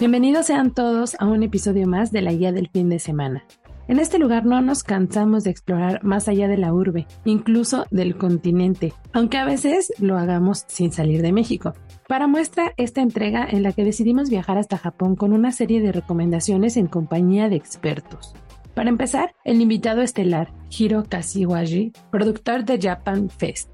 Bienvenidos sean todos a un episodio más de la guía del fin de semana. En este lugar no nos cansamos de explorar más allá de la urbe, incluso del continente, aunque a veces lo hagamos sin salir de México. Para muestra esta entrega en la que decidimos viajar hasta Japón con una serie de recomendaciones en compañía de expertos. Para empezar, el invitado estelar, Hiro Kashiwagi, productor de Japan Fest.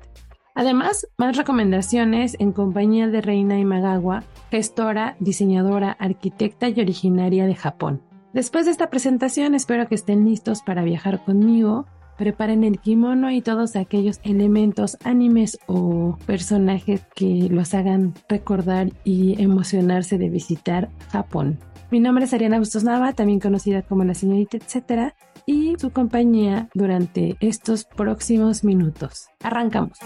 Además, más recomendaciones en compañía de Reina Imagawa, gestora, diseñadora, arquitecta y originaria de Japón. Después de esta presentación, espero que estén listos para viajar conmigo. Preparen el kimono y todos aquellos elementos, animes o personajes que los hagan recordar y emocionarse de visitar Japón. Mi nombre es Ariana Bustos Nava, también conocida como la señorita etcétera, y su compañía durante estos próximos minutos. Arrancamos.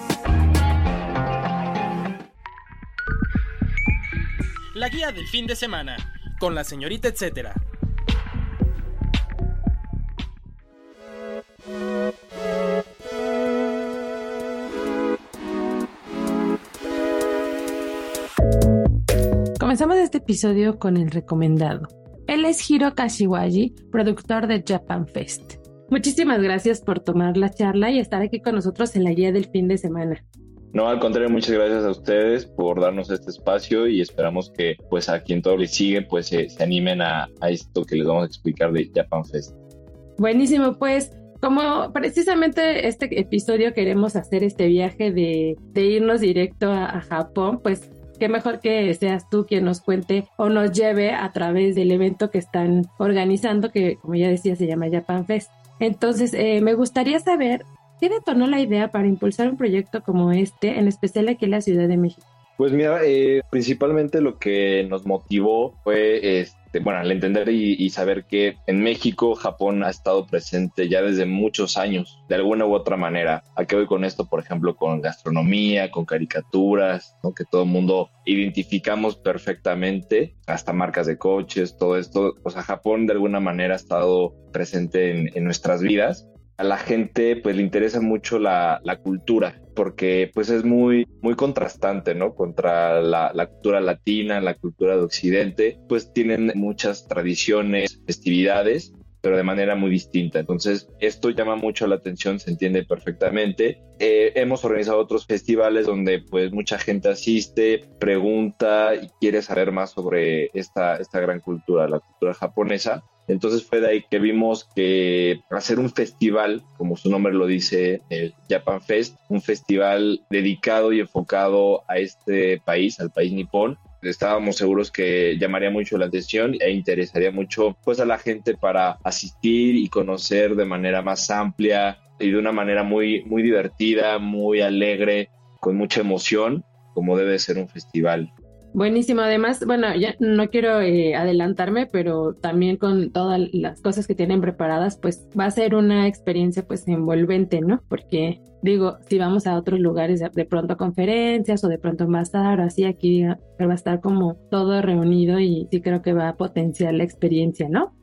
La guía del fin de semana con la señorita etcétera. Comenzamos este episodio con el recomendado. Él es Hiro Kashiwagi, productor de Japan Fest. Muchísimas gracias por tomar la charla y estar aquí con nosotros en la guía del fin de semana. No, al contrario, muchas gracias a ustedes por darnos este espacio y esperamos que pues a quien todo les sigue pues se, animen a, a, esto que les vamos a explicar de Japan Fest. Buenísimo, pues como precisamente este episodio queremos hacer este viaje de, de irnos directo a, a Japón, pues qué mejor que seas tú quien nos cuente o nos lleve a través del evento que están organizando, que como ya decía se llama Japan Fest. Entonces, eh, me gustaría saber qué detonó la idea para impulsar un proyecto como este, en especial aquí en la Ciudad de México. Pues mira, eh, principalmente lo que nos motivó fue este, bueno, al entender y, saber que en México Japón ha estado presente ya desde muchos años, de alguna u otra manera. ¿A qué voy con esto? Por ejemplo, con gastronomía, con caricaturas, ¿no? que todo el mundo identificamos perfectamente, hasta marcas de coches, todo esto. O sea, Japón de alguna manera ha estado presente en, en nuestras vidas a la gente pues le interesa mucho la, la, cultura porque pues es muy muy contrastante no contra la, la, cultura latina la cultura de occidente pues tienen muchas tradiciones festividades pero de manera muy distinta. Entonces, esto llama mucho la atención, se entiende perfectamente. Eh, hemos organizado otros festivales donde pues mucha gente asiste, pregunta y quiere saber más sobre esta, esta gran cultura, la cultura japonesa. Entonces fue de ahí que vimos que hacer un festival, como su nombre lo dice, el Japan Fest, un festival dedicado y enfocado a este país, al país nipón, estábamos seguros que llamaría mucho la atención e interesaría mucho pues a la gente para asistir y conocer de manera más amplia y de una manera muy muy divertida, muy alegre, con mucha emoción, como debe ser un festival. Buenísimo, además, bueno, ya no quiero eh, adelantarme, pero también con todas las cosas que tienen preparadas, pues va a ser una experiencia pues envolvente, ¿no? Porque digo, si vamos a otros lugares de, pronto conferencias o de pronto más tarde, así aquí va a estar como todo reunido y sí creo que va a potenciar la experiencia, ¿no?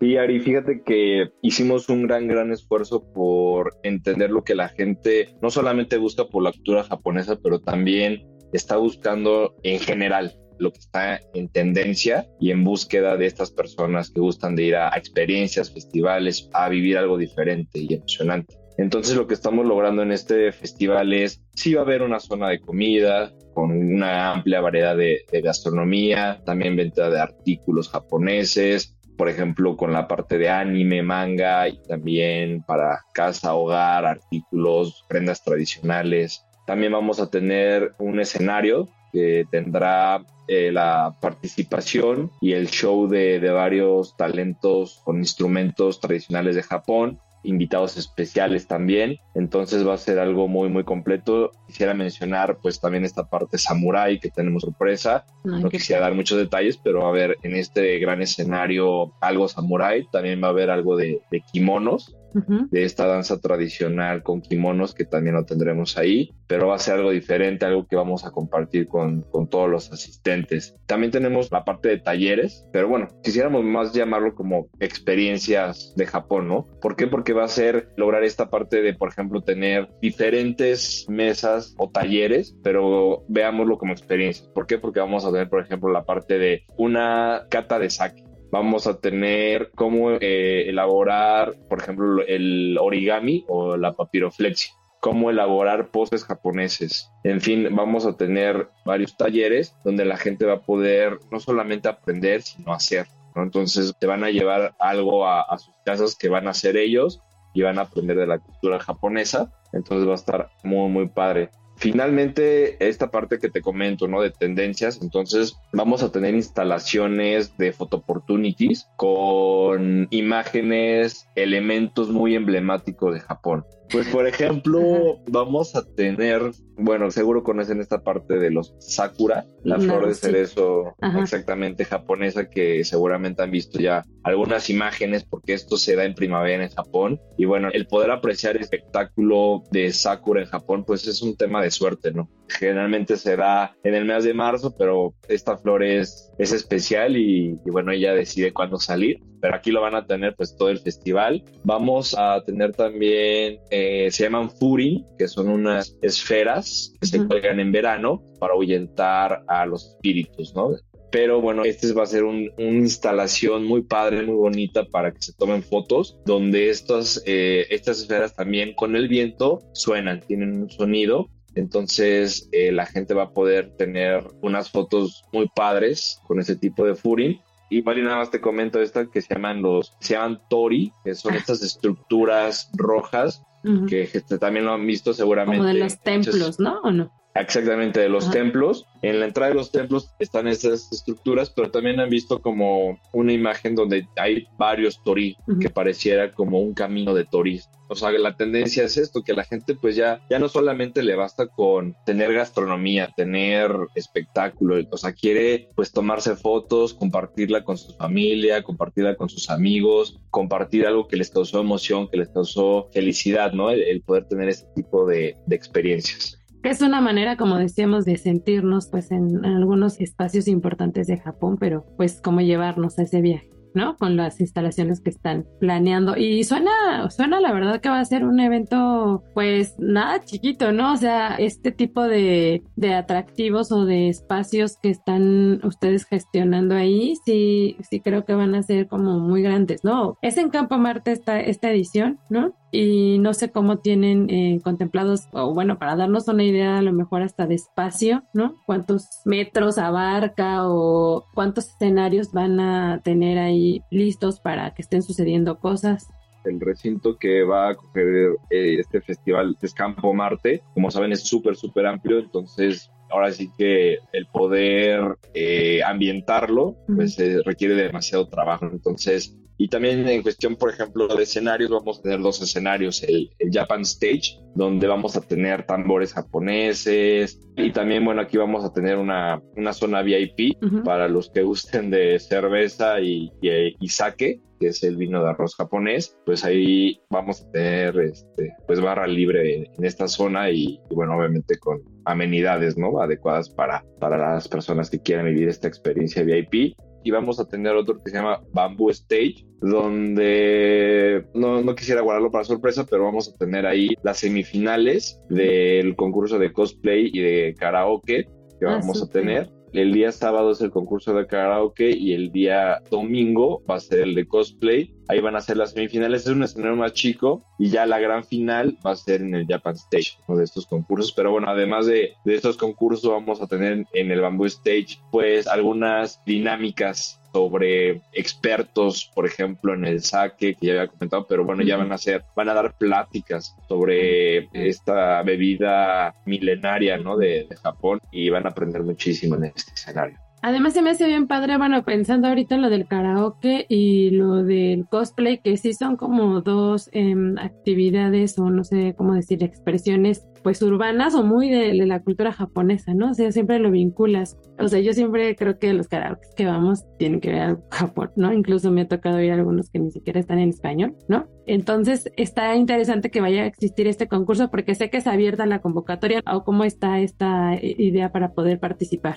Sí, Ari, fíjate que hicimos un gran, gran esfuerzo por entender lo que la gente no solamente busca por la cultura japonesa, pero también está buscando en general lo que está en tendencia y en búsqueda de estas personas que gustan de ir a, experiencias, festivales, a vivir algo diferente y emocionante. Entonces lo que estamos logrando en este festival es, sí va a haber una zona de comida con una amplia variedad de, de gastronomía, también venta de artículos japoneses, por ejemplo, con la parte de anime, manga y también para casa, hogar, artículos, prendas tradicionales. También vamos a tener un escenario que tendrá eh, la participación y el show de, varios talentos con instrumentos tradicionales de Japón. invitados especiales también. Entonces va a ser algo muy, muy completo. Quisiera mencionar pues también esta parte samurai que tenemos sorpresa. no quisiera dar muchos detalles, pero va a haber en este gran escenario algo samurai. También va a haber algo de, de kimonos de esta danza tradicional con kimonos que también lo tendremos ahí, pero va a ser algo diferente, algo que vamos a compartir con, con todos los asistentes. También tenemos la parte de talleres, pero bueno, quisiéramos más llamarlo como experiencias de Japón, ¿no? ¿Por qué? Porque va a ser lograr esta parte de, por ejemplo, tener diferentes mesas o talleres, pero veámoslo como experiencias. ¿Por qué? Porque vamos a tener, por ejemplo, la parte de una cata de sake vamos a tener cómo eh, elaborar, por ejemplo, el origami o la papiroflexia cómo elaborar postres japoneses. En fin, vamos a tener varios talleres donde la gente va a poder no solamente aprender, sino hacer. Entonces te van a llevar algo a, a, sus casas que van a hacer ellos y van a aprender de la cultura japonesa. Entonces va a estar muy, muy padre. Finalmente, esta parte que te comento, ¿no? De tendencias, entonces vamos a tener instalaciones de photo opportunities con imágenes, elementos muy emblemáticos de Japón. Pues por ejemplo, vamos a tener, bueno, seguro conocen esta parte de los sakura, la flor de cerezo exactamente japonesa que seguramente han visto ya algunas imágenes porque esto se da en primavera en Japón. Y bueno, el poder apreciar el espectáculo de sakura en Japón pues es un tema de suerte, ¿no? Generalmente se da en el mes de marzo, pero esta flor es, es especial y, y bueno, ella decide cuándo salir pero aquí lo van a tener pues todo el festival. Vamos a tener también, eh, se llaman Furin, que son unas esferas que se cuelgan en verano para ahuyentar a los espíritus, ¿no? pero bueno, este va a ser una instalación muy padre, muy bonita para que se tomen fotos, donde estas, eh, estas esferas también con el viento suenan, tienen un sonido. Entonces eh, la gente va a poder tener unas fotos muy padres con ese tipo de furin y Mari, nada más te comento esta que se llaman los, se llaman Tori, que son ah. estas estructuras rojas que este, también lo han visto seguramente. Como de los templos, ¿no? ¿O no? Exactamente, de los templos. En la entrada de los templos están esas estructuras, pero también han visto como una imagen donde hay varios torí, que pareciera como un camino de torís. O sea, la tendencia es esto, que la gente pues ya, ya no solamente le basta con tener gastronomía, tener espectáculo, o sea, quiere pues tomarse fotos, compartirla con su familia, compartirla con sus amigos, compartir algo que les causó emoción, que les causó felicidad, ¿no? El, poder tener este tipo de, de experiencias es una manera, como decíamos, de sentirnos pues en, algunos espacios importantes de Japón, pero pues como llevarnos a ese viaje. ¿no? Con las instalaciones que están planeando. Y suena, suena la verdad que va a ser un evento, pues nada chiquito, ¿no? O sea, este tipo de, de atractivos o de espacios que están ustedes gestionando ahí, sí, sí creo que van a ser como muy grandes, ¿no? Es en Campo Marte esta, esta edición, ¿no? Y no sé cómo tienen eh, contemplados, o bueno, para darnos una idea a lo mejor hasta de espacio, ¿no? ¿Cuántos metros abarca o cuántos escenarios van a tener ahí listos para que estén sucediendo cosas? el recinto que va a coger eh, este festival es Campo Marte. Como saben, es súper, súper amplio, entonces ahora sí que el poder eh, ambientarlo, pues requiere demasiado trabajo. Entonces, y también en cuestión, por ejemplo, de escenarios, vamos a tener dos escenarios, el, Japan Stage, donde vamos a tener tambores japoneses, y también, bueno, aquí vamos a tener una, una zona VIP para los que gusten de cerveza y, y, sake, que es el vino de arroz japonés, pues ahí vamos a tener este, pues barra libre en esta zona y, y, bueno, obviamente con amenidades, ¿no? Adecuadas para, para las personas que quieran vivir esta experiencia VIP y vamos a tener otro que se llama Bamboo Stage, donde no, no, quisiera guardarlo para sorpresa, pero vamos a tener ahí las semifinales del concurso de cosplay y de karaoke que ah, vamos a tener. El día sábado es el concurso de karaoke y el día domingo va a ser el de cosplay. Ahí van a ser las semifinales, es un escenario más chico y ya la gran final va a ser en el Japan Stage, uno de estos concursos. Pero bueno, además de, de estos concursos vamos a tener en el Bamboo Stage pues algunas dinámicas sobre expertos, por ejemplo, en el saque, que ya había comentado, pero bueno, ya van a hacer, van a dar pláticas sobre esta bebida milenaria, ¿no? De, Japón y van a aprender muchísimo en este escenario. Además se me hace bien padre, bueno, pensando ahorita en lo del karaoke y lo del cosplay, que sí son como dos em, actividades o no sé cómo decir, expresiones pues urbanas o muy de, la cultura japonesa, ¿no? O sea, siempre lo vinculas. O sea, yo siempre creo que los karaoke que vamos tienen que ver al Japón, ¿no? Incluso me ha tocado ir algunos que ni siquiera están en español, ¿no? Entonces está interesante que vaya a existir este concurso porque sé que es abierta la convocatoria o cómo está esta idea para poder participar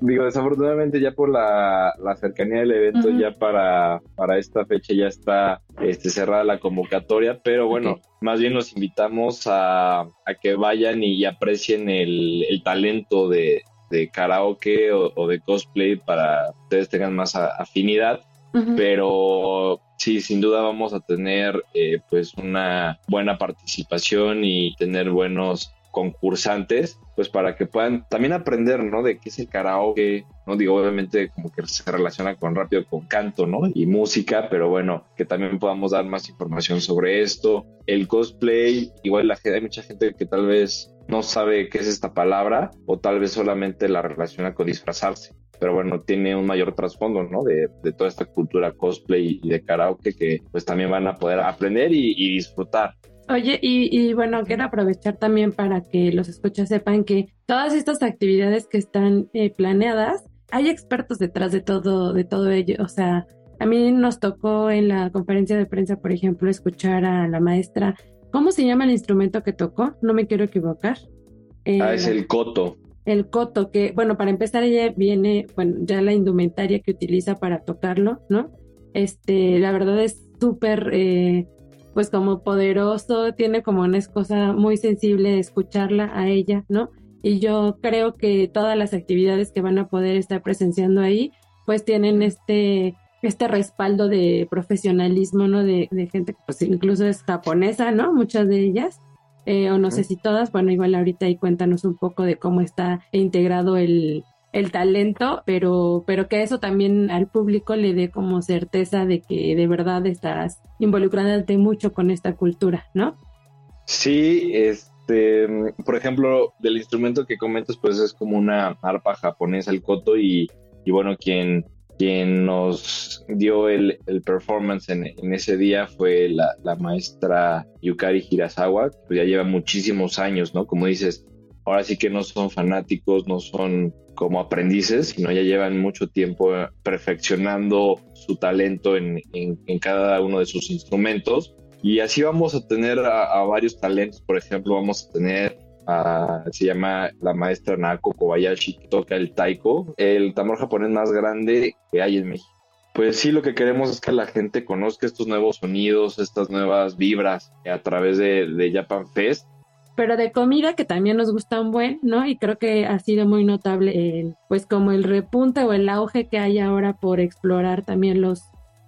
digo, desafortunadamente ya por la, cercanía del evento, ya para, para esta fecha ya está este, cerrada la convocatoria, pero bueno, más bien los invitamos a, que vayan y, aprecien el, talento de, karaoke o, de cosplay para que ustedes tengan más afinidad. Pero sí, sin duda vamos a tener eh, pues una buena participación y tener buenos concursantes, pues para que puedan también aprender, ¿no? De qué es el karaoke, ¿no? Digo, obviamente como que se relaciona con rápido con canto, ¿no? Y música, pero bueno, que también podamos dar más información sobre esto. El cosplay, igual la, hay mucha gente que tal vez no sabe qué es esta palabra o tal vez solamente la relaciona con disfrazarse. Pero bueno, tiene un mayor trasfondo, ¿no? De, toda esta cultura cosplay y de karaoke que pues también van a poder aprender y disfrutar. Oye, y, bueno, quiero aprovechar también para que los escuchas sepan que todas estas actividades que están eh, planeadas, hay expertos detrás de todo, de todo ello. O sea, a mí nos tocó en la conferencia de prensa, por ejemplo, escuchar a la maestra. ¿Cómo se llama el instrumento que tocó? No me quiero equivocar. ah, es el coto. El coto, que, bueno, para empezar, ella viene, bueno, ya la indumentaria que utiliza para tocarlo, ¿no? Este, la verdad es súper eh, pues como poderoso, tiene como una cosa muy sensible escucharla a ella, ¿no? Y yo creo que todas las actividades que van a poder estar presenciando ahí, pues tienen este, este respaldo de profesionalismo, ¿no? De, gente que pues incluso es japonesa, ¿no? Muchas de ellas. Eh, o no sé si todas, bueno, igual ahorita ahí cuéntanos un poco de cómo está integrado el, el talento, pero, pero que eso también al público le dé como certeza de que de verdad estás involucrándote mucho con esta cultura, ¿no? Sí, este, por ejemplo, del instrumento que comentas, pues es como una arpa japonesa, el koto, y, y bueno, quien, quien nos dio el, el performance en, ese día fue la, la maestra Yukari Hirasawa, que ya lleva muchísimos años, ¿no? Como dices, ahora sí que no son fanáticos, no son como aprendices, sino ya llevan mucho tiempo perfeccionando su talento en, cada uno de sus instrumentos. Y así vamos a tener a, varios talentos, por ejemplo, vamos a tener a, se llama la maestra Nako Kobayashi, que toca el taiko, el tambor japonés más grande que hay en México. Pues sí, lo que queremos es que la gente conozca estos nuevos sonidos, estas nuevas vibras a través de, de Japan Fest pero de comida que también nos gusta un buen, ¿no? Y creo que ha sido muy notable, el, pues como el repunte o el auge que hay ahora por explorar también los,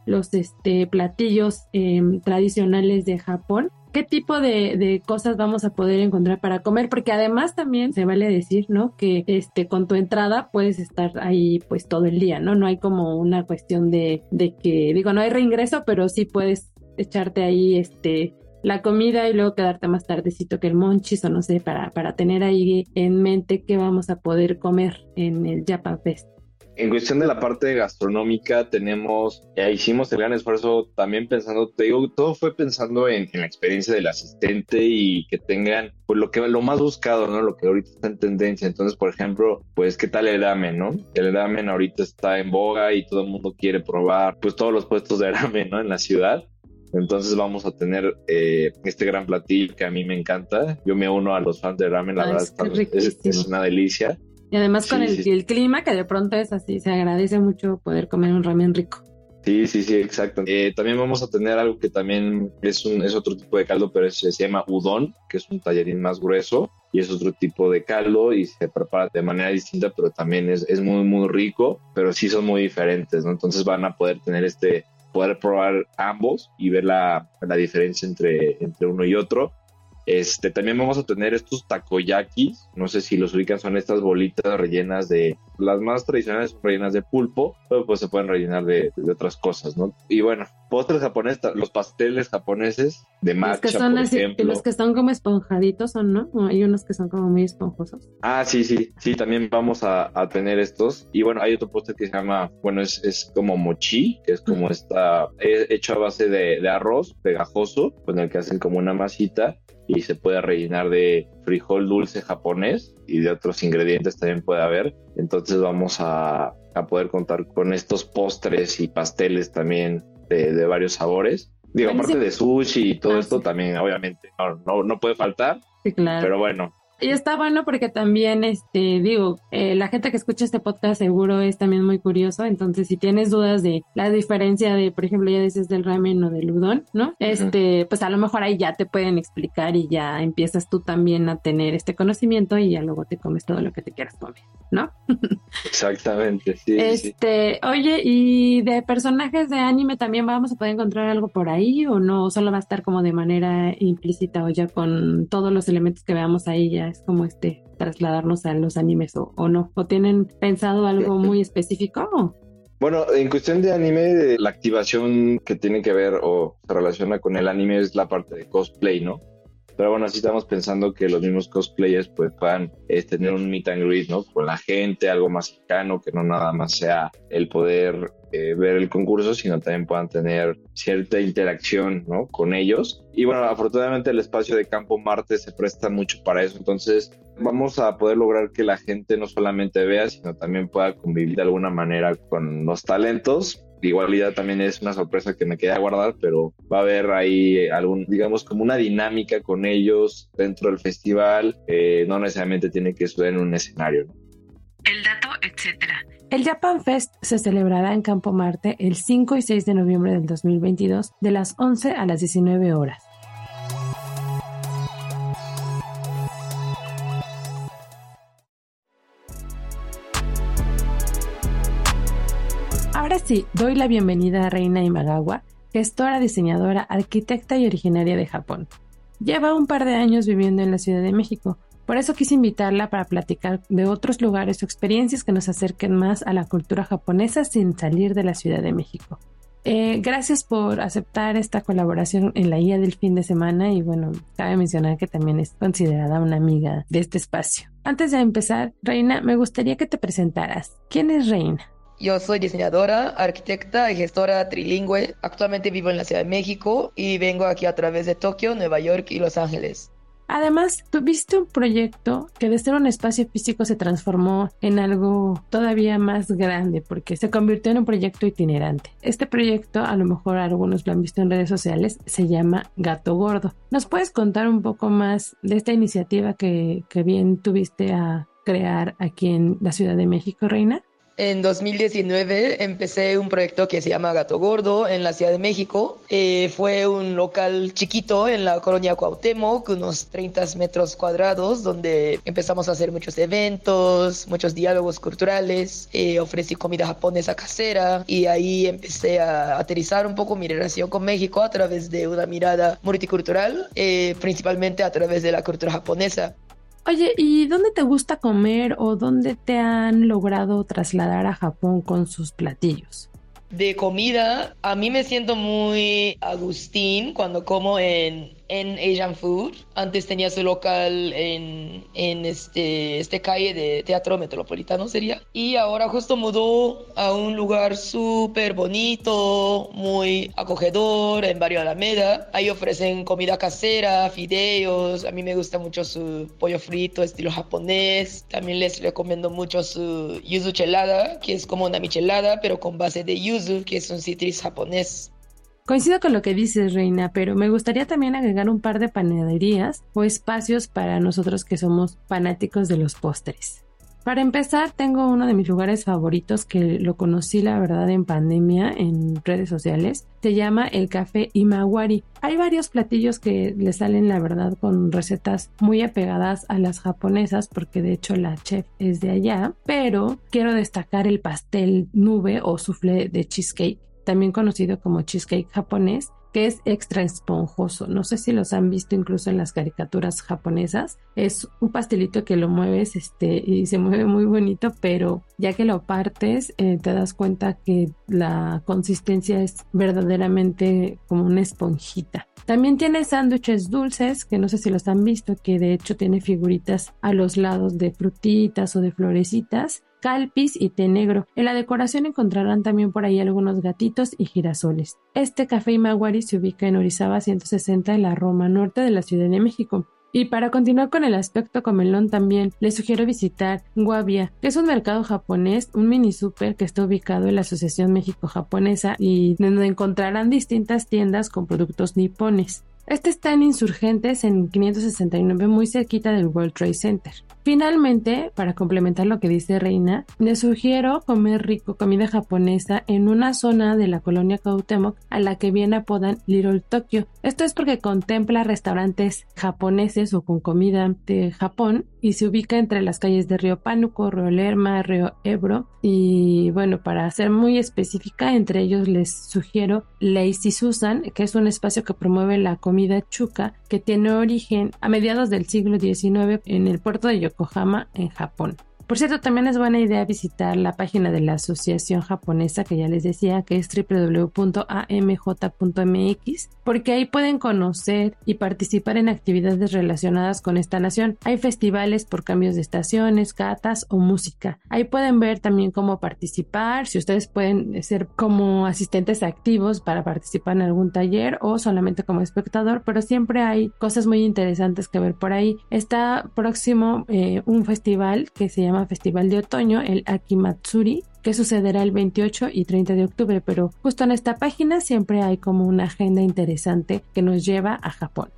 los este, platillos em, tradicionales de Japón. ¿Qué tipo de, de, cosas vamos a poder encontrar para comer? Porque además también se vale decir, ¿no? Que este, con tu entrada puedes estar ahí pues todo el día, ¿no? No hay como una cuestión de, de que, digo, no hay reingreso, pero sí puedes echarte ahí este la comida y luego quedarte más tardecito que el monchis o no sé, para, para tener ahí en mente qué vamos a poder comer en el Japan Fest. En cuestión de la parte gastronómica, tenemos, hicimos el gran esfuerzo también pensando, te digo, todo fue pensando en, la experiencia del asistente y que tengan, pues lo que lo más buscado, ¿no? Lo que ahorita está en tendencia. Entonces, por ejemplo, pues, ¿qué tal el ramen, no? El ramen ahorita está en boga y todo el mundo quiere probar, pues, todos los puestos de ramen, ¿no? En la ciudad. Entonces vamos a tener eh, este gran platillo que a mí me encanta. Yo me uno a los fans de ramen, la verdad es, una delicia. Y además con el, clima, que de pronto es así, se agradece mucho poder comer un ramen rico. Sí, sí, sí, exacto. Eh, también vamos a tener algo que también es, un, es otro tipo de caldo, pero se llama udon, que es un tallerín más grueso y es otro tipo de caldo y se prepara de manera distinta, pero también es, es muy, muy rico, pero sí son muy diferentes, ¿no? Entonces van a poder tener este, poder probar ambos y ver la, la diferencia entre, entre uno y otro. Este, también vamos a tener estos takoyakis, no sé si los ubican, son estas bolitas rellenas de, las más tradicionales son rellenas de pulpo, pero pues se pueden rellenar de, de otras cosas, ¿no? Y bueno, postres japoneses, los pasteles japoneses de matcha, los que son por así, ejemplo. los que están como esponjaditos son, ¿no? Hay unos que son como muy esponjosos. Ah, sí, sí, sí, también vamos a, a tener estos. Y bueno, hay otro postre que se llama, bueno, es, es como mochi, que es como esta, eh, hecho a base de, de arroz pegajoso, con el que hacen como una masita y se puede rellenar de frijol dulce japonés y de otros ingredientes también puede haber. Entonces vamos a, a poder contar con estos postres y pasteles también de, de varios sabores. Digo, aparte de sushi y todo Ah, esto sí. también, obviamente, no, no, no puede faltar, Sí, claro. pero bueno, Y está bueno porque también, este, digo, eh, la gente que escucha este podcast seguro es también muy curioso. Entonces, si tienes dudas de la diferencia de, por ejemplo, ya dices del ramen o del udon, ¿no? Este, pues a lo mejor ahí ya te pueden explicar y ya empiezas tú también a tener este conocimiento y ya luego te comes todo lo que te quieras comer, ¿no? exactamente, sí. Este, oye, ¿y de personajes de anime también vamos a poder encontrar algo por ahí o no? ¿O solo va a estar como de manera implícita o ya con todos los elementos que veamos ahí ya es como este trasladarnos a los animes o, o no? ¿O tienen pensado algo muy específico? Bueno, en cuestión de anime, la activación que tiene que ver o se relaciona con el anime es la parte de cosplay, ¿no? Pero bueno, así estamos pensando que los mismos cosplayers pues puedan eh, tener un meet and greet, ¿no? Con la gente, algo más cercano, que no nada más sea el poder eh, ver el concurso, sino también puedan tener cierta interacción, ¿no? Con ellos. Y bueno, afortunadamente el espacio de Campo Marte se presta mucho para eso, entonces vamos a poder lograr que la gente no solamente vea, sino también pueda convivir de alguna manera con los talentos. Igualidad también es una sorpresa que me queda guardar, pero va a haber ahí algún, digamos, como una dinámica con ellos dentro del festival. Eh, no necesariamente tiene que suceder en un escenario. ¿no? El dato, etcétera. El Japan Fest se celebrará en Campo Marte el 5 y 6 de noviembre del 2022 de las 11 a las 19 horas. Doy la bienvenida a Reina Imagawa, gestora, diseñadora, arquitecta y originaria de Japón. Lleva un par de años viviendo en la Ciudad de México, por eso quise invitarla para platicar de otros lugares o experiencias que nos acerquen más a la cultura japonesa sin salir de la Ciudad de México. Eh, gracias por aceptar esta colaboración en la guía del fin de semana y bueno, cabe mencionar que también es considerada una amiga de este espacio. Antes de empezar, Reina, me gustaría que te presentaras. ¿Quién es Reina? Yo soy diseñadora, arquitecta y gestora trilingüe. Actualmente vivo en la Ciudad de México y vengo aquí a través de Tokio, Nueva York y Los Ángeles. Además, tuviste un proyecto que de ser un espacio físico se transformó en algo todavía más grande porque se convirtió en un proyecto itinerante. Este proyecto, a lo mejor algunos lo han visto en redes sociales, se llama Gato Gordo. ¿Nos puedes contar un poco más de esta iniciativa que, que bien tuviste a crear aquí en la Ciudad de México, Reina? En 2019 empecé un proyecto que se llama Gato Gordo en la Ciudad de México. Eh, fue un local chiquito en la colonia Cuauhtémoc, unos 30 metros cuadrados, donde empezamos a hacer muchos eventos, muchos diálogos culturales. Eh, ofrecí comida japonesa casera y ahí empecé a aterrizar un poco mi relación con México a través de una mirada multicultural, eh, principalmente a través de la cultura japonesa. Oye, ¿y dónde te gusta comer o dónde te han logrado trasladar a Japón con sus platillos? De comida, a mí me siento muy Agustín cuando como en, en Asian Food. Antes tenía su local en, en este, este calle de Teatro Metropolitano, sería. Y ahora justo mudó a un lugar súper bonito, muy acogedor, en Barrio Alameda. Ahí ofrecen comida casera, fideos. A mí me gusta mucho su pollo frito, estilo japonés. También les recomiendo mucho su yuzu chelada, que es como una michelada, pero con base de yuzu, que es un citrus japonés. Coincido con lo que dices, Reina, pero me gustaría también agregar un par de panaderías o espacios para nosotros que somos fanáticos de los postres. Para empezar, tengo uno de mis lugares favoritos que lo conocí, la verdad, en pandemia en redes sociales. Se llama el Café Imawari. Hay varios platillos que le salen, la verdad, con recetas muy apegadas a las japonesas, porque de hecho la chef es de allá. Pero quiero destacar el pastel nube o soufflé de cheesecake también conocido como cheesecake japonés, que es extra esponjoso. No sé si los han visto incluso en las caricaturas japonesas. Es un pastelito que lo mueves este, y se mueve muy bonito, pero ya que lo partes eh, te das cuenta que la consistencia es verdaderamente como una esponjita. También tiene sándwiches dulces, que no sé si los han visto, que de hecho tiene figuritas a los lados de frutitas o de florecitas calpis y té negro. En la decoración encontrarán también por ahí algunos gatitos y girasoles. Este café Imaguari se ubica en Orizaba 160 en la Roma Norte de la Ciudad de México. Y para continuar con el aspecto comelón también, les sugiero visitar Guavia, que es un mercado japonés, un mini super que está ubicado en la Asociación México-Japonesa y donde encontrarán distintas tiendas con productos nipones. Este está en Insurgentes en 569, muy cerquita del World Trade Center. Finalmente, para complementar lo que dice Reina, les sugiero comer rico comida japonesa en una zona de la colonia Cuauhtémoc a la que bien apodan Little Tokyo. Esto es porque contempla restaurantes japoneses o con comida de Japón y se ubica entre las calles de Río Pánuco, Río Lerma, Río Ebro y bueno, para ser muy específica, entre ellos les sugiero Lazy Susan, que es un espacio que promueve la comida chuka que tiene origen a mediados del siglo XIX en el puerto de Yokohama, en Japón. Por cierto, también es buena idea visitar la página de la Asociación Japonesa que ya les decía, que es www.amj.mx, porque ahí pueden conocer y participar en actividades relacionadas con esta nación. Hay festivales por cambios de estaciones, catas o música. Ahí pueden ver también cómo participar, si ustedes pueden ser como asistentes activos para participar en algún taller o solamente como espectador, pero siempre hay cosas muy interesantes que ver por ahí. Está próximo eh, un festival que se llama Festival de Otoño, el Akimatsuri, que sucederá el 28 y 30 de octubre, pero justo en esta página siempre hay como una agenda interesante que nos lleva a Japón.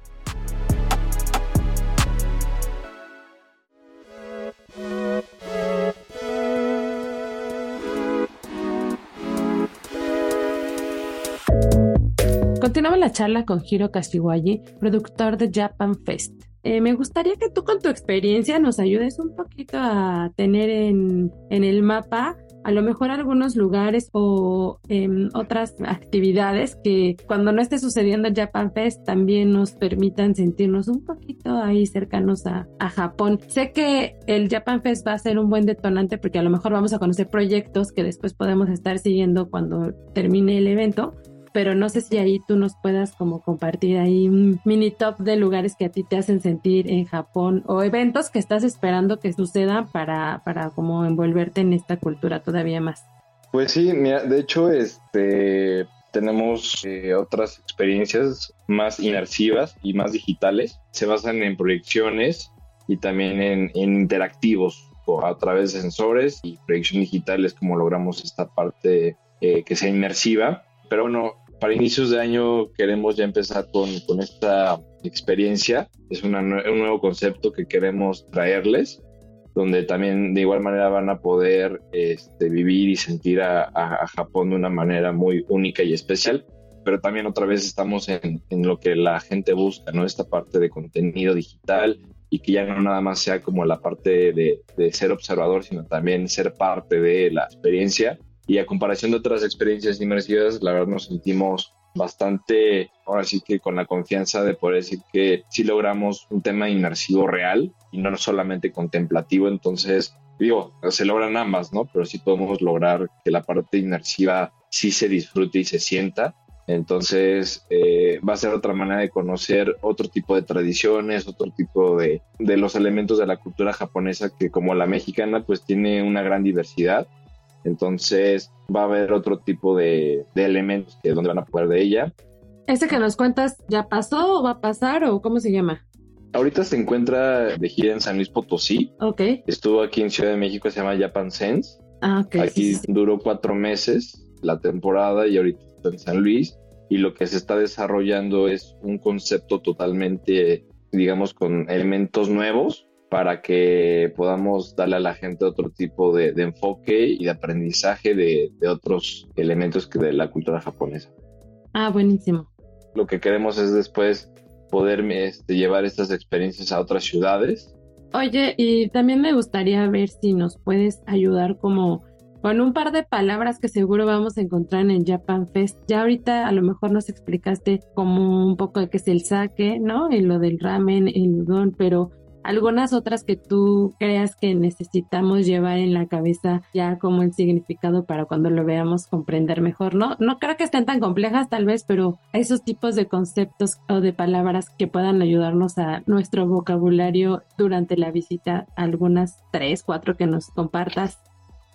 Continuamos la charla con Hiro Kashiwagi, productor de Japan Fest. Eh, me gustaría que tú con tu experiencia nos ayudes un poquito a tener en, el mapa a lo mejor algunos lugares o em, otras actividades que cuando no esté sucediendo Japan Fest también nos permitan sentirnos un poquito ahí cercanos a, a, Japón. Sé que el Japan Fest va a ser un buen detonante porque a lo mejor vamos a conocer proyectos que después podemos estar siguiendo cuando termine el evento pero no sé si ahí tú nos puedas como compartir ahí un mini top de lugares que a ti te hacen sentir en Japón o eventos que estás esperando que sucedan para, para como envolverte en esta cultura todavía más. Pues sí, mira, de hecho, este tenemos eh, otras experiencias más inmersivas y más digitales. Se basan en proyecciones y también en, interactivos a través de sensores y proyecciones digitales como logramos esta parte eh, que sea inmersiva. Pero bueno, para inicios de año queremos ya empezar con, con esta experiencia. Es un nuevo concepto que queremos traerles, donde también de igual manera van a poder este, vivir y sentir a, Japón de una manera muy única y especial. Pero también otra vez estamos en, en lo que la gente busca, ¿no? Esta parte de contenido digital y que ya no nada más sea como la parte de, de ser observador, sino también ser parte de la experiencia y a comparación de otras experiencias inmersivas, la verdad nos sentimos bastante, ahora sí que con la confianza de poder decir que sí logramos un tema inmersivo real y no solamente contemplativo, entonces digo, se logran ambas, ¿no? Pero sí podemos lograr que la parte inmersiva sí se disfrute y se sienta. Entonces eh, va a ser otra manera de conocer otro tipo de tradiciones, otro tipo de, de los elementos de la cultura japonesa que como la mexicana pues tiene una gran diversidad entonces va a haber otro tipo de, elementos que donde van a poder de ella. ¿Ese que nos cuentas ya pasó o va a pasar o cómo se llama? Ahorita se encuentra de gira en San Luis Potosí. Ok. Estuvo aquí en Ciudad de México, se llama Japan Sense. Ah, ok. Aquí duró cuatro meses la temporada y ahorita está en San Luis. Y lo que se está desarrollando es un concepto totalmente, digamos, con elementos nuevos para que podamos darle a la gente otro tipo de, enfoque y de aprendizaje de, otros elementos que de la cultura japonesa. Ah, buenísimo. Lo que queremos es después poder este, llevar estas experiencias a otras ciudades. Oye, y también me gustaría ver si nos puedes ayudar como con un par de palabras que seguro vamos a encontrar en Japan Fest. Ya ahorita a lo mejor nos explicaste como un poco de qué es el sake, ¿no? Y lo del ramen, el udon, pero algunas otras que tú creas que necesitamos llevar en la cabeza ya como el significado para cuando lo veamos comprender mejor, ¿no? No creo que estén tan complejas tal vez, pero esos tipos de conceptos o de palabras que puedan ayudarnos a nuestro vocabulario durante la visita, algunas tres, cuatro que nos compartas.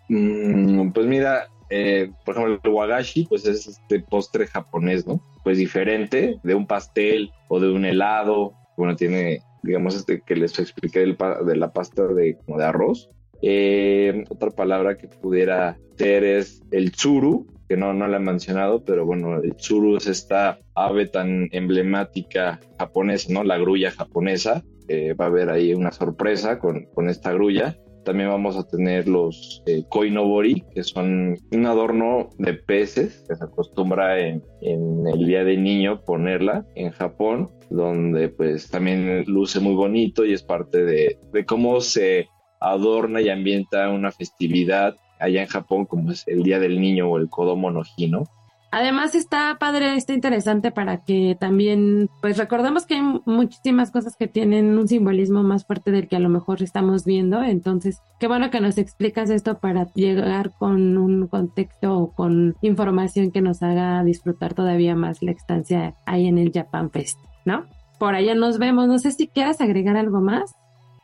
Mm, pues mira, eh, por ejemplo, el wagashi, pues es este postre japonés, ¿no? Pues diferente de un pastel o de un helado. Bueno, tiene digamos, este que les expliqué de la pasta de, como de arroz. Eh, otra palabra que pudiera ser es el tsuru, que no, no la he mencionado, pero bueno, el tsuru es esta ave tan emblemática japonesa, ¿no? La grulla japonesa. Va a haber ahí una sorpresa con, con esta grulla. También vamos a tener los eh, koinobori, que son un adorno de peces que se acostumbra en, en, el Día de Niño ponerla en Japón, donde pues también luce muy bonito y es parte de, de cómo se adorna y ambienta una festividad allá en Japón, como es el Día del Niño o el Kodomo no Hi, Además está padre, está interesante para que también, pues recordemos que hay muchísimas cosas que tienen un simbolismo más fuerte del que a lo mejor estamos viendo. Entonces, qué bueno que nos explicas esto para llegar con un contexto o con información que nos haga disfrutar todavía más la estancia ahí en el Japan Fest, ¿no? Por allá nos vemos. No sé si quieras agregar algo más.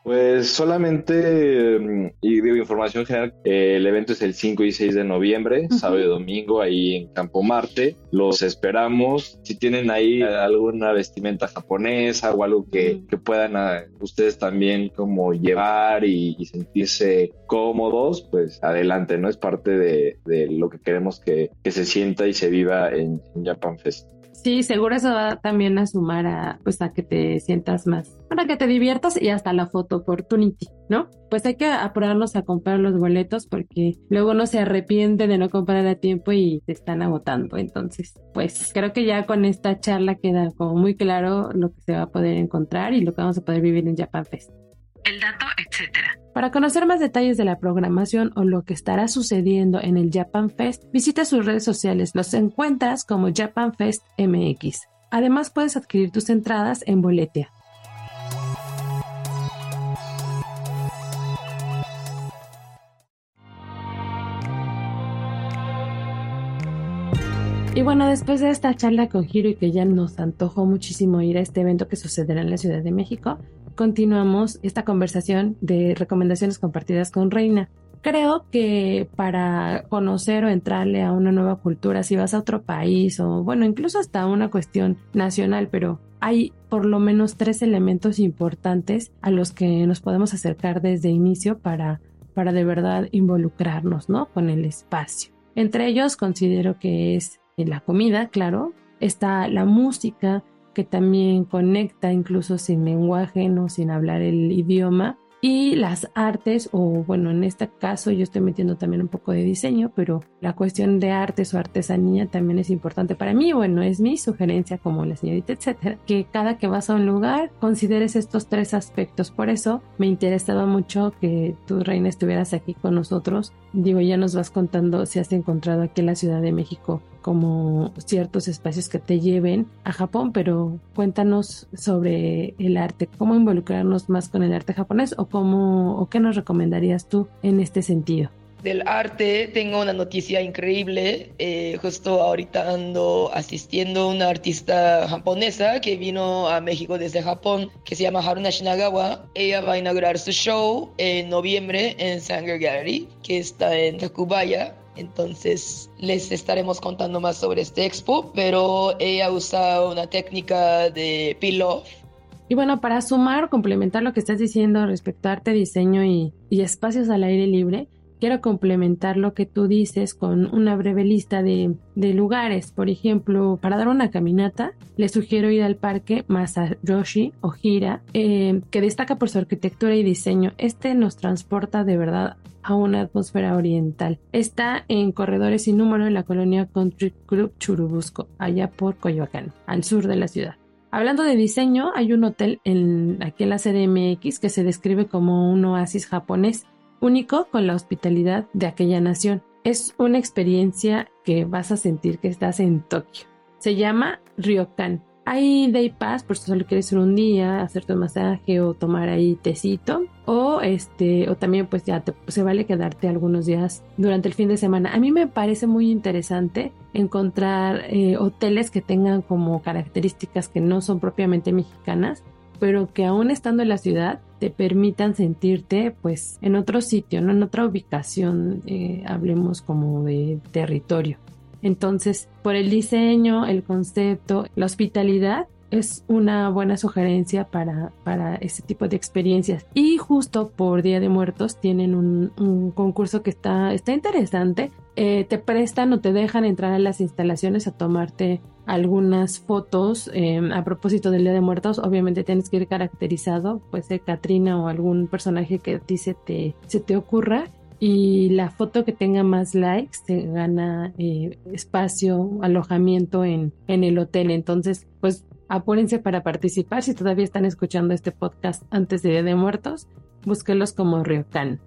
Pues solamente, mm, y digo información general, el evento es el 5 y 6 de noviembre, sábado y domingo, ahí en Campo Marte. Los esperamos. Si tienen ahí alguna vestimenta japonesa o algo que, puedan ah, ustedes también como llevar y, sentirse cómodos, pues adelante, ¿no? Es parte de, lo que queremos que, se sienta y se viva en Japan Fest. Sí, seguro eso va también a sumar a, pues, a que te sientas más, para que te diviertas y hasta la photo opportunity, ¿no? Pues hay que apurarnos a comprar los boletos porque luego uno se arrepiente de no comprar a tiempo y te están agotando. Entonces, pues creo que ya con esta charla queda como muy claro lo que se va a poder encontrar y lo que vamos a poder vivir en Japan Fest. El dato, etcétera. Para conocer más detalles de la programación o lo que estará sucediendo en el Japan Fest, visita sus redes sociales. Los encuentras como Japan Fest MX. Además, puedes adquirir tus entradas en Boletia. Y bueno, después de esta charla con Hiro y que ya nos antojó muchísimo ir a este evento que sucederá en la Ciudad de México, continuamos esta conversación de recomendaciones compartidas con Reina. Creo que para conocer o entrarle a una nueva cultura, si vas a otro país o bueno, incluso hasta una cuestión nacional, pero hay por lo menos tres elementos importantes a los que nos podemos acercar desde inicio para, para de verdad involucrarnos, ¿no? Con el espacio. Entre ellos considero que es la comida, claro, está la música, que también conecta incluso sin lenguaje, no sin hablar el idioma. Y las artes, o bueno, en este caso yo estoy metiendo también un poco de diseño, pero la cuestión de artes o artesanía también es importante para mí. Bueno, es mi sugerencia como la señorita, etcétera, que cada que vas a un lugar consideres estos tres aspectos. Por eso me interesaba mucho que tu reina estuvieras aquí con nosotros. Digo, ya nos vas contando si has encontrado aquí en la Ciudad de México como ciertos espacios que te lleven a Japón, pero cuéntanos sobre el arte, cómo involucrarnos más con el arte japonés o cómo o qué nos recomendarías tú en este sentido. Del arte tengo una noticia increíble. Eh, justo ahorita ando asistiendo a una artista japonesa que vino a México desde Japón, que se llama Haruna Shinagawa. Ella va a inaugurar su show en noviembre en Sanger Gallery, que está en Tacubaya. Entonces les estaremos contando más sobre este expo, pero ella usa una técnica de peel-off. Y bueno, para sumar, complementar lo que estás diciendo respecto a arte, diseño y, y espacios al aire libre, quiero complementar lo que tú dices con una breve lista de, lugares. Por ejemplo, para dar una caminata, les sugiero ir al parque Masayoshi o Hira, eh, que destaca por su arquitectura y diseño. Este nos transporta de verdad a una atmósfera oriental. Está en corredores sin número en la colonia Country Club Churubusco, allá por Coyoacán, al sur de la ciudad. Hablando de diseño, hay un hotel en, aquí en la CDMX que se describe como un oasis japonés único con la hospitalidad de aquella nación. es una experiencia que vas a sentir que estás en Tokio. Se llama Ryokan. Hay day pass por si solo quieres ir un día, hacerte un masaje o tomar ahí tecito. O este, o también pues ya se vale quedarte algunos días durante el fin de semana. A mí me parece muy interesante encontrar eh, hoteles que tengan como características que no son propiamente mexicanas, pero que aún estando en la ciudad te permitan sentirte pues en otro sitio, ¿no? en otra ubicación, eh, hablemos como de territorio. Entonces, por el diseño, el concepto, la hospitalidad, es una buena sugerencia para, para este tipo de experiencias. Y justo por Día de Muertos tienen un, concurso que está, está interesante. Eh, te prestan o te dejan entrar a las instalaciones a tomarte algunas fotos em, a propósito del Día de Muertos. Obviamente tienes que ir caracterizado, puede ser Katrina o algún personaje que a ti se te, se te ocurra y la foto que tenga más likes te gana eh, espacio, alojamiento en, en el hotel. Entonces, pues apúrense para participar. Si todavía están escuchando este podcast antes de Día de Muertos, búsquelos como Ryokan.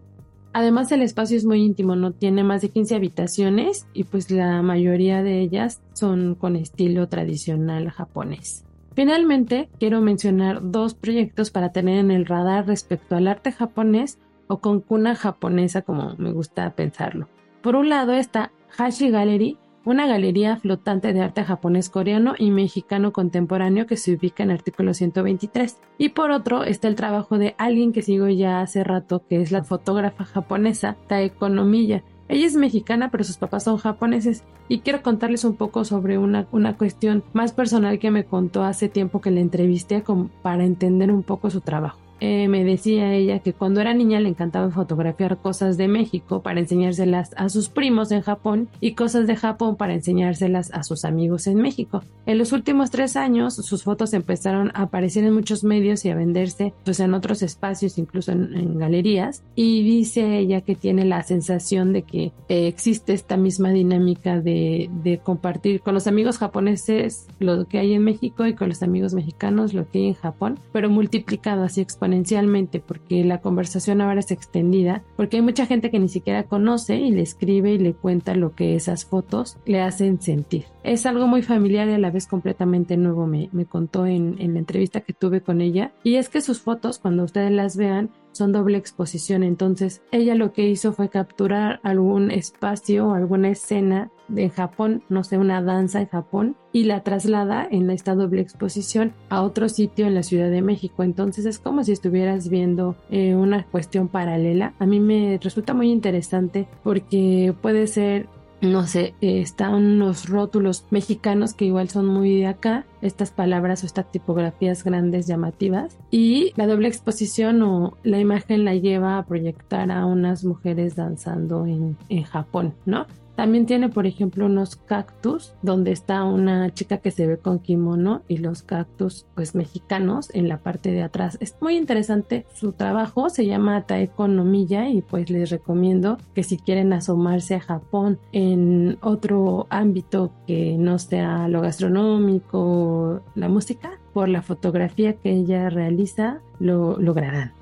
Además, el espacio es muy íntimo, no tiene más de 15 habitaciones y pues la mayoría de ellas son con estilo tradicional japonés. Finalmente, quiero mencionar dos proyectos para tener en el radar respecto al arte japonés o con cuna japonesa como me gusta pensarlo. Por un lado está Hashi Gallery, una galería flotante de arte japonés, coreano y mexicano contemporáneo que se ubica en artículo 123. Y por otro está el trabajo de alguien que sigo ya hace rato, que es la fotógrafa japonesa Taeko Nomiya. Ella es mexicana, pero sus papás son japoneses. Y quiero contarles un poco sobre una, una cuestión más personal que me contó hace tiempo que la entrevisté para entender un poco su trabajo. Eh, me decía ella que cuando era niña le encantaba fotografiar cosas de México para enseñárselas a sus primos en Japón y cosas de Japón para enseñárselas a sus amigos en México. En los últimos tres años sus fotos empezaron a aparecer en muchos medios y a venderse pues en otros espacios, incluso en, galerías. Y dice ella que tiene la sensación de que eh, existe esta misma dinámica de, compartir con los amigos japoneses lo que hay en México y con los amigos mexicanos lo que hay en Japón, pero multiplicado así exponencialmente exponencialmente porque la conversación ahora es extendida, porque hay mucha gente que ni siquiera conoce y le escribe y le cuenta lo que esas fotos le hacen sentir. Es algo muy familiar y a la vez completamente nuevo, me, me contó en, en la entrevista que tuve con ella. Y es que sus fotos, cuando ustedes las vean, son doble exposición. Entonces, ella lo que hizo fue capturar algún espacio o alguna escena de Japón, no sé, una danza en Japón, y la traslada en esta doble exposición a otro sitio en la Ciudad de México. Entonces es como si estuvieras viendo eh, una cuestión paralela. A mí me resulta muy interesante porque puede ser no sé, eh, están los rótulos mexicanos que igual son muy de acá, estas palabras o estas tipografías grandes llamativas y la doble exposición o la imagen la lleva a proyectar a unas mujeres danzando en, en Japón, ¿no? También tiene, por ejemplo, unos cactus donde está una chica que se ve con kimono y los cactus, pues mexicanos en la parte de atrás. Es muy interesante su trabajo, se llama Taeko Nomiya y pues les recomiendo que si quieren asomarse a Japón en otro ámbito que no sea lo gastronómico, la música, por la fotografía que ella realiza, lo lograrán.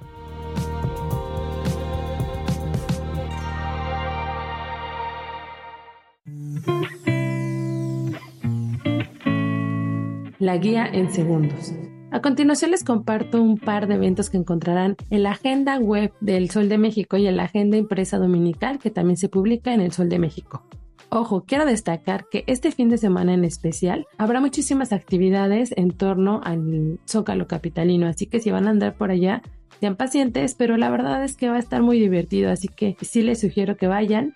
La guía en segundos. A continuación les comparto un par de eventos que encontrarán en la agenda web del Sol de México y en la agenda impresa dominical que también se publica en el Sol de México. Ojo, quiero destacar que este fin de semana en especial habrá muchísimas actividades en torno al Zócalo Capitalino, así que si van a andar por allá, sean pacientes, pero la verdad es que va a estar muy divertido, así que sí les sugiero que vayan.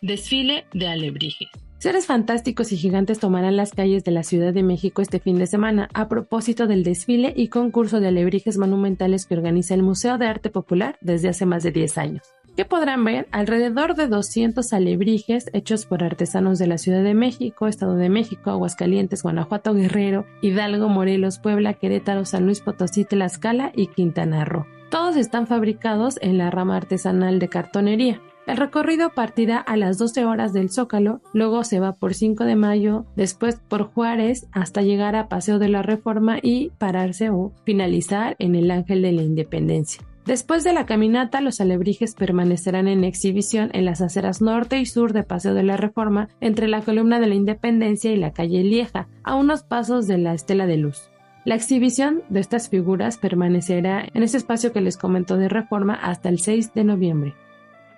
Desfile de alebrijes. Seres fantásticos y gigantes tomarán las calles de la Ciudad de México este fin de semana a propósito del desfile y concurso de alebrijes monumentales que organiza el Museo de Arte Popular desde hace más de 10 años. ¿Qué podrán ver? Alrededor de 200 alebrijes hechos por artesanos de la Ciudad de México, Estado de México, Aguascalientes, Guanajuato, Guerrero, Hidalgo, Morelos, Puebla, Querétaro, San Luis Potosí, Tlaxcala y Quintana Roo. Todos están fabricados en la rama artesanal de cartonería. El recorrido partirá a las 12 horas del Zócalo, luego se va por 5 de mayo, después por Juárez hasta llegar a Paseo de la Reforma y pararse o finalizar en el Ángel de la Independencia. Después de la caminata, los alebrijes permanecerán en exhibición en las aceras norte y sur de Paseo de la Reforma, entre la columna de la Independencia y la calle Lieja, a unos pasos de la Estela de Luz. La exhibición de estas figuras permanecerá en ese espacio que les comentó de Reforma hasta el 6 de noviembre.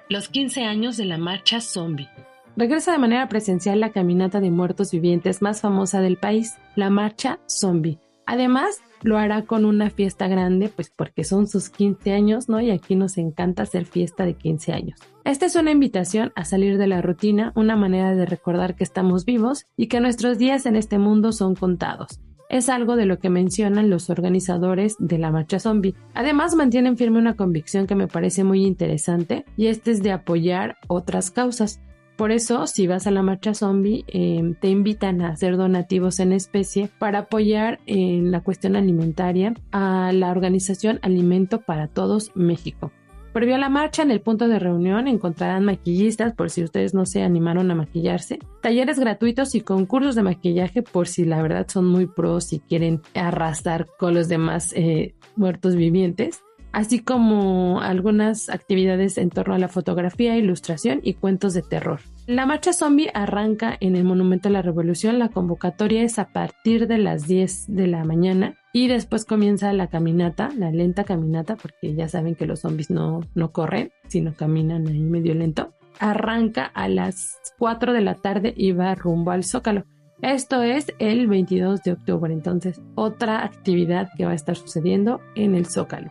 Los 15 años de la marcha zombie. Regresa de manera presencial la caminata de muertos vivientes más famosa del país, la marcha zombie. Además, lo hará con una fiesta grande, pues porque son sus 15 años, ¿no? Y aquí nos encanta hacer fiesta de 15 años. Esta es una invitación a salir de la rutina, una manera de recordar que estamos vivos y que nuestros días en este mundo son contados. Es algo de lo que mencionan los organizadores de la marcha zombie. Además, mantienen firme una convicción que me parece muy interesante y este es de apoyar otras causas. Por eso, si vas a la marcha zombie, em, te invitan a hacer donativos en especie para apoyar en la cuestión alimentaria a la organización Alimento para Todos México. Previo a la marcha, en el punto de reunión encontrarán maquillistas por si ustedes no se animaron a maquillarse, talleres gratuitos y concursos de maquillaje por si la verdad son muy pros y quieren arrastrar con los demás eh, muertos vivientes así como algunas actividades en torno a la fotografía, ilustración y cuentos de terror. La marcha zombie arranca en el Monumento a la Revolución, la convocatoria es a partir de las 10 de la mañana y después comienza la caminata, la lenta caminata, porque ya saben que los zombies no, no corren, sino caminan ahí medio lento. Arranca a las 4 de la tarde y va rumbo al Zócalo. Esto es el 22 de octubre, entonces otra actividad que va a estar sucediendo en el Zócalo.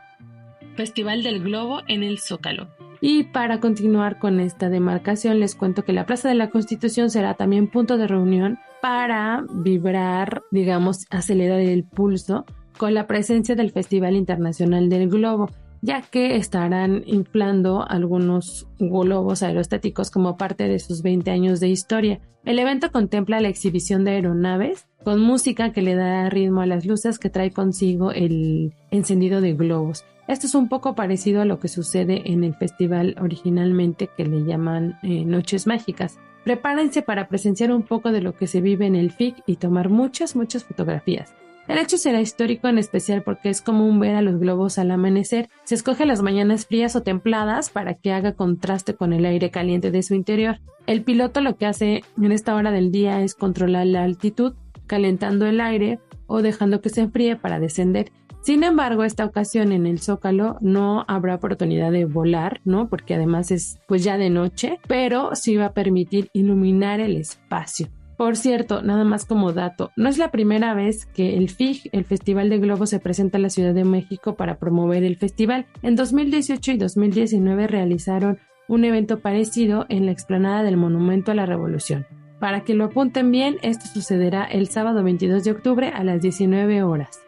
Festival del Globo en el Zócalo. Y para continuar con esta demarcación, les cuento que la Plaza de la Constitución será también punto de reunión para vibrar, digamos, acelerar el pulso con la presencia del Festival Internacional del Globo, ya que estarán inflando algunos globos aerostáticos como parte de sus 20 años de historia. El evento contempla la exhibición de aeronaves con música que le da ritmo a las luces que trae consigo el encendido de globos. Esto es un poco parecido a lo que sucede en el festival originalmente que le llaman eh, Noches Mágicas. Prepárense para presenciar un poco de lo que se vive en el FIC y tomar muchas, muchas fotografías. El hecho será histórico en especial porque es común ver a los globos al amanecer. Se escoge las mañanas frías o templadas para que haga contraste con el aire caliente de su interior. El piloto lo que hace en esta hora del día es controlar la altitud, calentando el aire o dejando que se enfríe para descender sin embargo, esta ocasión en el Zócalo no habrá oportunidad de volar, ¿no? Porque además es pues ya de noche, pero sí va a permitir iluminar el espacio. Por cierto, nada más como dato, no es la primera vez que el FIG, el Festival de Globo, se presenta en la Ciudad de México para promover el festival. En 2018 y 2019 realizaron un evento parecido en la explanada del Monumento a la Revolución. Para que lo apunten bien, esto sucederá el sábado 22 de octubre a las 19 horas.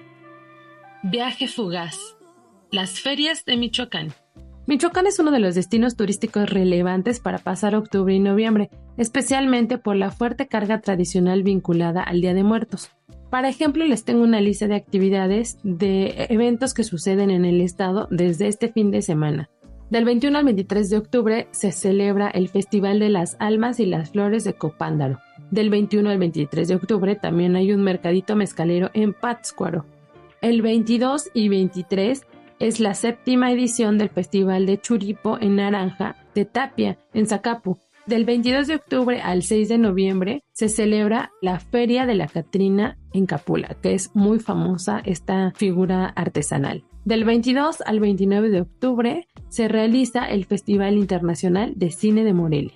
Viaje fugaz. Las ferias de Michoacán. Michoacán es uno de los destinos turísticos relevantes para pasar octubre y noviembre, especialmente por la fuerte carga tradicional vinculada al Día de Muertos. Para ejemplo, les tengo una lista de actividades de eventos que suceden en el estado desde este fin de semana. Del 21 al 23 de octubre se celebra el Festival de las Almas y las Flores de Copándaro. Del 21 al 23 de octubre también hay un mercadito mezcalero en Pátzcuaro. El 22 y 23 es la séptima edición del Festival de Churipo en Naranja de Tapia, en Zacapu. Del 22 de octubre al 6 de noviembre se celebra la Feria de la Catrina en Capula, que es muy famosa esta figura artesanal. Del 22 al 29 de octubre se realiza el Festival Internacional de Cine de Morelia.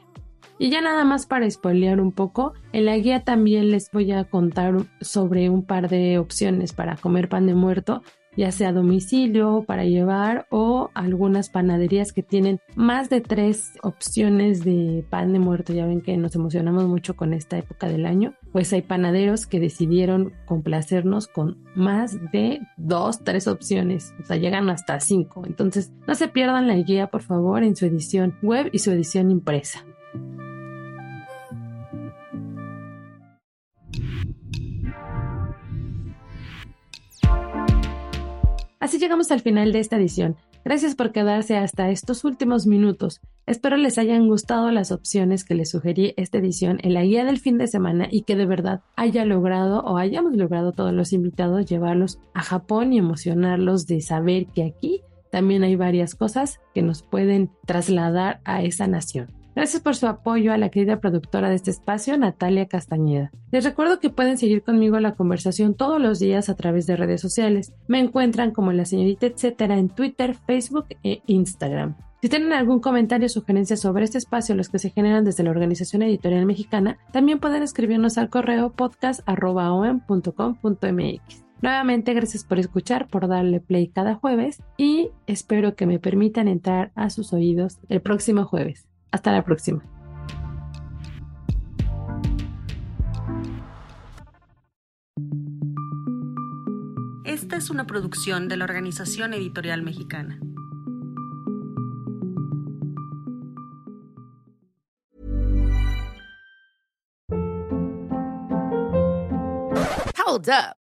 Y ya nada más para spoilear un poco, en la guía también les voy a contar sobre un par de opciones para comer pan de muerto, ya sea a domicilio, para llevar o algunas panaderías que tienen más de tres opciones de pan de muerto. Ya ven que nos emocionamos mucho con esta época del año. Pues hay panaderos que decidieron complacernos con más de dos, tres opciones. O sea, llegan hasta cinco. Entonces, no se pierdan la guía, por favor, en su edición web y su edición impresa. Así llegamos al final de esta edición. Gracias por quedarse hasta estos últimos minutos. Espero les hayan gustado las opciones que les sugerí esta edición en la guía del fin de semana y que de verdad haya logrado o hayamos logrado todos los invitados llevarlos a Japón y emocionarlos de saber que aquí también hay varias cosas que nos pueden trasladar a esa nación. Gracias por su apoyo a la querida productora de este espacio, Natalia Castañeda. Les recuerdo que pueden seguir conmigo la conversación todos los días a través de redes sociales. Me encuentran como la señorita etcétera en Twitter, Facebook e Instagram. Si tienen algún comentario o sugerencia sobre este espacio, los que se generan desde la Organización Editorial Mexicana, también pueden escribirnos al correo podcast.com.mx. Nuevamente, gracias por escuchar, por darle play cada jueves y espero que me permitan entrar a sus oídos el próximo jueves. Hasta la próxima. Esta es una producción de la Organización Editorial Mexicana. Hold up.